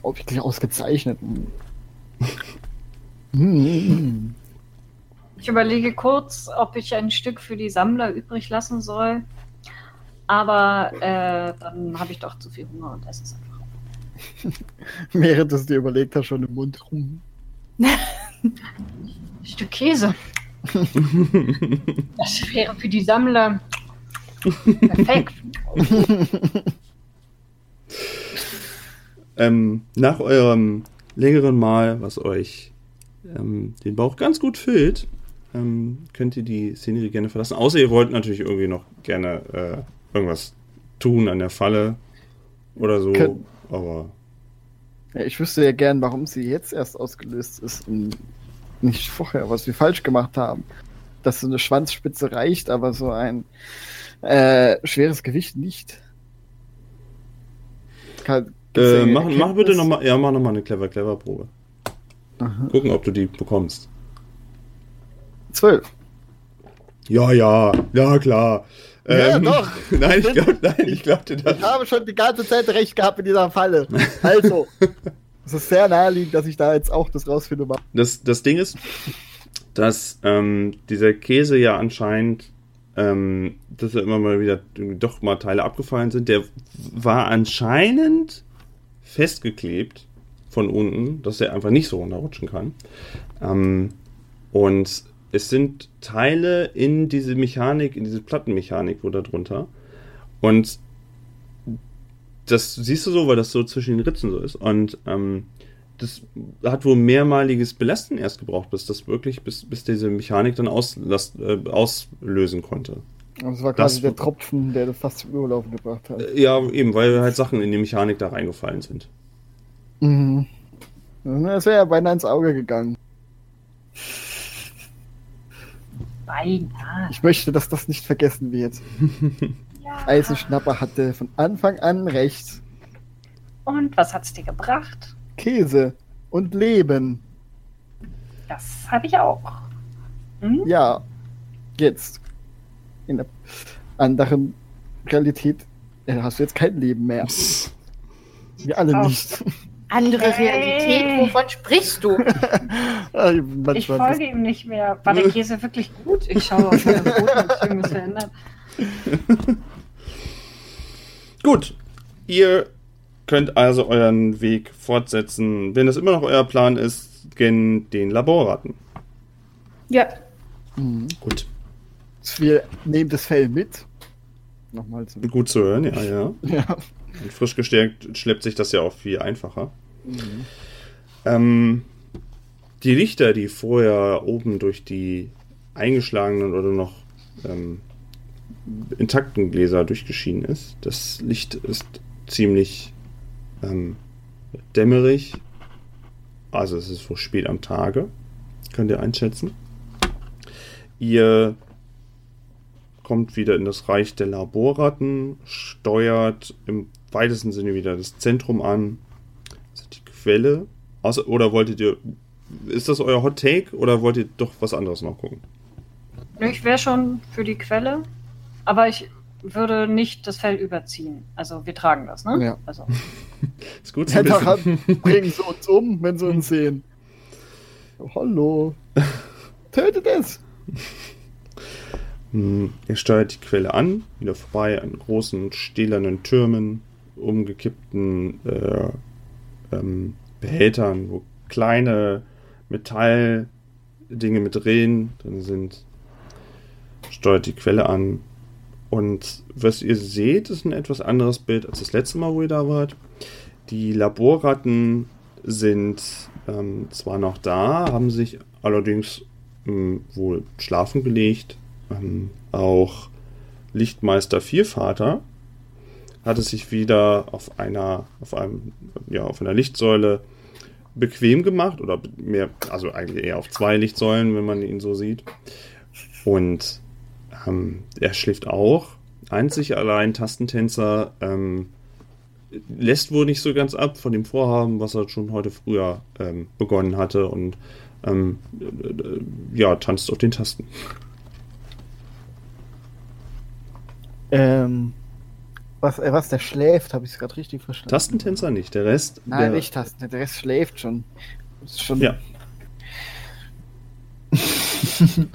Wirklich ausgezeichnet. Ich überlege kurz, ob ich ein Stück für die Sammler übrig lassen soll. Aber äh, dann habe ich doch zu viel Hunger und esse es einfach. Während du es dir überlegt hast, schon im Mund rum. Stück Käse. das wäre für die Sammler perfekt. ähm, nach eurem längeren Mal, was euch ähm, den Bauch ganz gut füllt, ähm, könnt ihr die Szenerie gerne verlassen. Außer ihr wollt natürlich irgendwie noch gerne äh, irgendwas tun an der Falle oder so. Kön aber. Ja, ich wüsste ja gern, warum sie jetzt erst ausgelöst ist und nicht vorher, was wir falsch gemacht haben. Dass so eine Schwanzspitze reicht, aber so ein äh, schweres Gewicht nicht. Kann, äh, mach, mach bitte nochmal, ja, mach nochmal eine clever, clever Probe. Aha. Gucken, ob du die bekommst. Zwölf. Ja, ja, ja, klar. Ja, ähm, doch. Nein, ich glaube, nein, ich glaubte das. Ich habe schon die ganze Zeit recht gehabt in dieser Falle. Also, es ist sehr naheliegend, dass ich da jetzt auch das rausfinde. Das, das Ding ist, dass ähm, dieser Käse ja anscheinend, ähm, dass da immer mal wieder doch mal Teile abgefallen sind, der war anscheinend festgeklebt von unten, dass er einfach nicht so runterrutschen kann. Ähm, und es sind Teile in diese Mechanik, in diese Plattenmechanik wo da drunter. Und das siehst du so, weil das so zwischen den Ritzen so ist. Und ähm, das hat wohl mehrmaliges Belasten erst gebraucht, bis das wirklich, bis, bis diese Mechanik dann auslast, äh, auslösen konnte. das war quasi das, der Tropfen, der das fast zum Überlaufen gebracht hat. Äh, ja, eben, weil halt Sachen in die Mechanik da reingefallen sind. Mhm. Das wäre ja beinahe ins Auge gegangen. Beinahe. Ich möchte, dass das nicht vergessen wird. ja. Eisenschnapper hatte von Anfang an recht. Und was hat's dir gebracht? Käse und Leben. Das habe ich auch. Hm? Ja, jetzt. In der anderen Realität hast du jetzt kein Leben mehr. Wir alle auf, nicht. Andere hey. Realität? Wovon sprichst du? ich folge ihm nicht mehr. War der Käse wirklich gut? Ich schaue auf meine Boden, ich irgendwas verändert. Gut. Ihr könnt also euren Weg fortsetzen. Wenn das immer noch euer Plan ist, gen den Laborratten. Ja. Mhm. Gut. Wir nehmen das Fell mit. Nochmal zum Gut zu hören, ja, ja. ja. Und frisch gestärkt schleppt sich das ja auch viel einfacher. Ähm, die Lichter, die vorher oben durch die eingeschlagenen oder noch ähm, intakten Gläser durchgeschienen ist, das Licht ist ziemlich ähm, dämmerig. Also es ist wohl spät am Tage, könnt ihr einschätzen. Ihr kommt wieder in das Reich der Laborratten, steuert im weitesten Sinne wieder das Zentrum an. Quelle. Außer, oder wolltet ihr. Ist das euer Hot Take oder wollt ihr doch was anderes noch gucken? Ich wäre schon für die Quelle, aber ich würde nicht das Fell überziehen. Also wir tragen das, ne? Ja. Also. ist gut zu wissen. bringen sie uns um, wenn sie uns sehen. Oh, hallo. Tötet es! Hm, ihr steuert die Quelle an, wieder vorbei an großen stählernen Türmen, umgekippten äh, ähm, Behältern, wo kleine Metalldinge mit Drehen drin sind. Steuert die Quelle an. Und was ihr seht, ist ein etwas anderes Bild als das letzte Mal, wo ihr da wart. Die Laborratten sind ähm, zwar noch da, haben sich allerdings ähm, wohl schlafen gelegt ähm, auch Lichtmeister Viervater hatte sich wieder auf einer, auf einem, ja, auf einer Lichtsäule bequem gemacht oder mehr, also eigentlich eher auf zwei Lichtsäulen, wenn man ihn so sieht. Und ähm, er schläft auch. Einzig allein Tastentänzer ähm, lässt wohl nicht so ganz ab von dem Vorhaben, was er schon heute früher ähm, begonnen hatte und ähm, äh, ja, tanzt auf den Tasten. Ähm, was, äh, was, der schläft, habe ich es gerade richtig verstanden. Tastentänzer nicht, der Rest. Nein, der... nicht Tasten, der Rest schläft schon. Ist schon. Ja.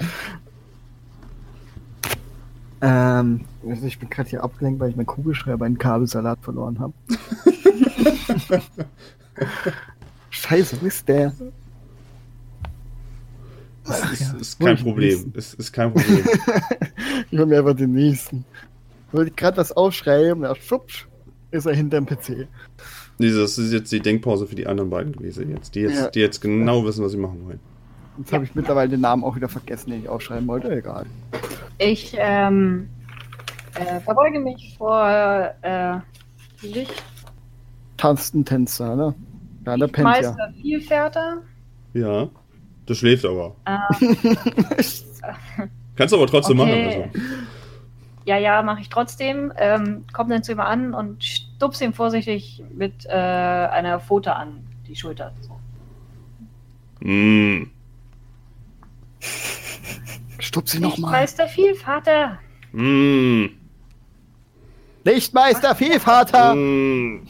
ähm, also ich bin gerade hier abgelenkt, weil ich meinen Kugelschreiber einen Kabelsalat verloren habe. Scheiße, wo ist der? Das ist, ja, ist kein Problem. Ist, ist kein Problem. ich hol mir einfach den nächsten wollte ich gerade was aufschreiben, ja, schubsch, ist er hinterm PC. Das ist jetzt die Denkpause für die anderen beiden gewesen jetzt, die jetzt, ja. die jetzt genau wissen, was sie machen wollen. Jetzt habe ich mittlerweile den Namen auch wieder vergessen, den ich aufschreiben wollte, egal. Ich ähm, äh, verbeuge mich vor äh, Licht. Tastentänzer, ne? Ja, der pennt Meister ja. Vielfährter. Ja, das schläft aber. Ähm, Kannst du aber trotzdem okay. machen. Also ja, ja, mache ich trotzdem. Ähm, komm dann zu ihm an und stups ihm vorsichtig mit äh, einer Pfote an die Schulter. So. Mm. Stups sie nochmal. Lichtmeister Vielvater. Mm. Lichtmeister Vielvater. Mm.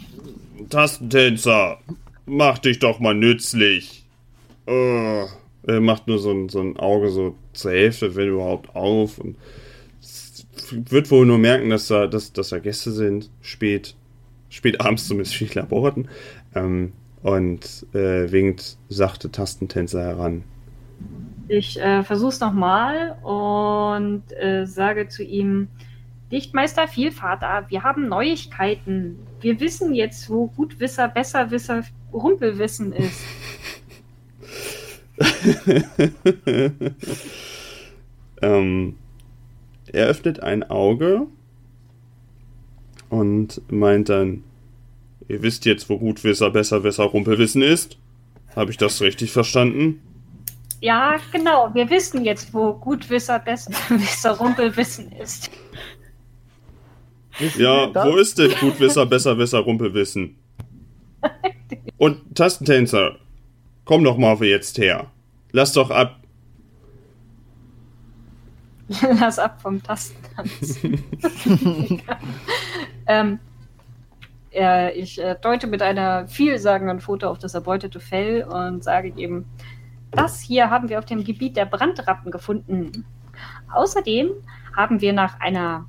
Tastentänzer, mach dich doch mal nützlich. Oh. Er macht nur so ein, so ein Auge so zur Hälfte, wenn überhaupt, auf und wird wohl nur merken, dass da, dass, dass da Gäste sind, spät, spät abends zumindest für die Laboraten, ähm, und äh, winkt sachte Tastentänzer heran. Ich äh, versuch's nochmal und äh, sage zu ihm, Dichtmeister Vielvater, wir haben Neuigkeiten. Wir wissen jetzt, wo Gutwisser, Besserwisser, Rumpelwissen ist. ähm, er öffnet ein Auge und meint dann, ihr wisst jetzt, wo Gutwisser, Besserwisser, Rumpelwissen ist? Habe ich das richtig verstanden? Ja, genau. Wir wissen jetzt, wo Gutwisser, Besserwisser, Rumpelwissen ist. Ja, wo ist denn Gutwisser, Besserwisser, Rumpelwissen? Und Tastentänzer, komm doch mal für jetzt her. Lass doch ab, Lass ab vom Tastentanz. ähm, äh, ich äh, deute mit einer vielsagenden Foto auf das erbeutete Fell und sage ihm, das hier haben wir auf dem Gebiet der Brandratten gefunden. Außerdem haben wir nach einer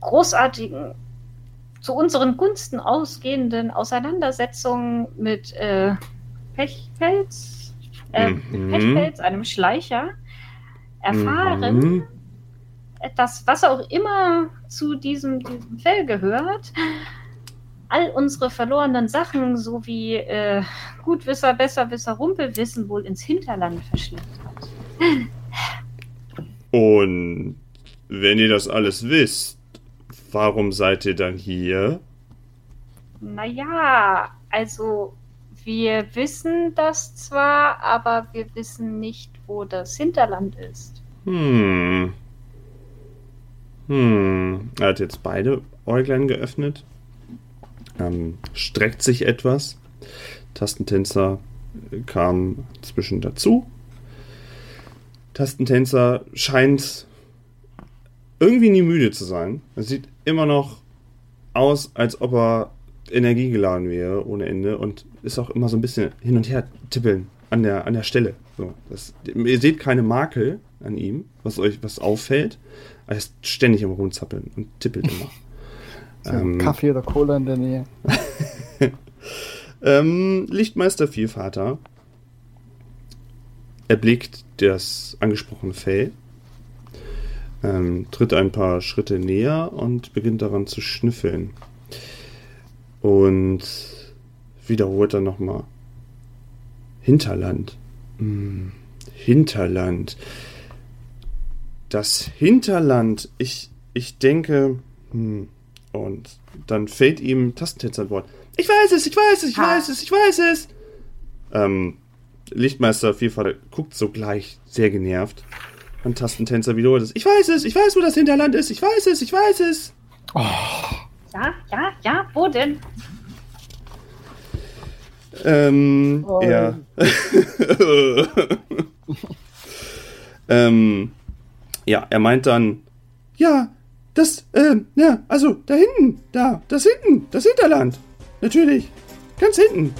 großartigen, zu unseren Gunsten ausgehenden Auseinandersetzung mit äh, Pechpelz, äh, mhm. mit Pechpelz, einem Schleicher, erfahren, mhm. dass was auch immer zu diesem, diesem Fell gehört, all unsere verlorenen Sachen sowie äh, Gutwisser, Besserwisser, Rumpelwissen wohl ins Hinterland verschleppt hat. Und wenn ihr das alles wisst, warum seid ihr dann hier? Naja, also wir wissen das zwar, aber wir wissen nicht, wo das Hinterland ist. Hm. Hm. Er hat jetzt beide Äuglein geöffnet, ähm, streckt sich etwas. Tastentänzer kam zwischen dazu. Tastentänzer scheint irgendwie nie müde zu sein. Er sieht immer noch aus, als ob er energiegeladen wäre ohne Ende und ist auch immer so ein bisschen hin und her tippeln an der, an der Stelle. So, das, ihr seht keine Makel an ihm, was euch was auffällt. Er ist ständig am Rumzappeln und tippelt immer. ähm, Kaffee oder Cola in der Nähe. ähm, Lichtmeister Vielvater erblickt das angesprochene Fell, ähm, tritt ein paar Schritte näher und beginnt daran zu schnüffeln. Und wiederholt dann nochmal. Hinterland. Hm, Hinterland. Das Hinterland. Ich, ich denke. Hm, und dann fällt ihm Tastentänzer ein Wort. Ich weiß es, ich weiß es, ich ha. weiß es, ich weiß es. Ähm, Lichtmeister Vielfalt guckt sogleich sehr genervt. Und Tastentänzer wiederholt es. Ich weiß es, ich weiß, wo das Hinterland ist, ich weiß es, ich weiß es. Oh. Ja, ja, ja, wo denn? Ähm, oh. ja. ähm, ja, er meint dann, ja, das, ähm, ja, also da hinten, da, das hinten, das Hinterland. Natürlich, ganz hinten.